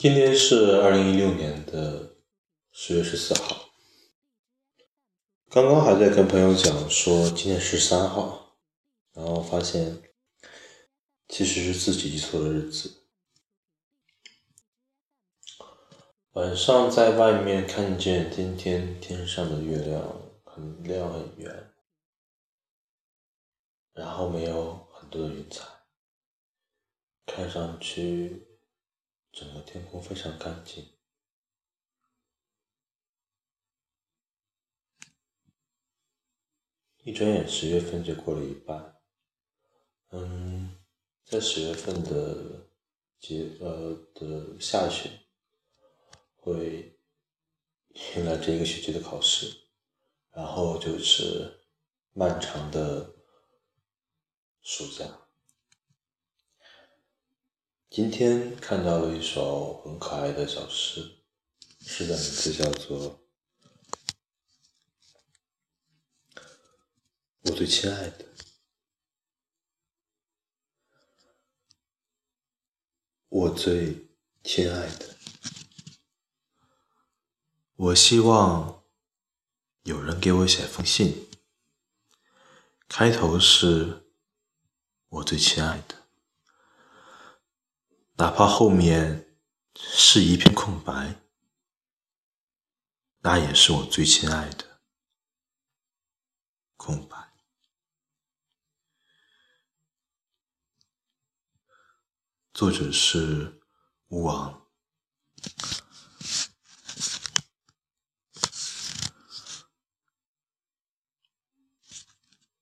今天是二零一六年的十月十四号，刚刚还在跟朋友讲说今天十三号，然后发现其实是自己记错了日子。晚上在外面看见今天天上的月亮很亮很圆，然后没有很多的云彩，看上去整个天空非常干净。一转眼十月份就过了一半，嗯，在十月份的节呃的下旬。会迎来这一个学期的考试，然后就是漫长的暑假。今天看到了一首很可爱的小诗，诗的名字叫做《我最亲爱的》，我最亲爱的。我希望有人给我写封信，开头是我最亲爱的，哪怕后面是一片空白，那也是我最亲爱的空白。作者是吴王。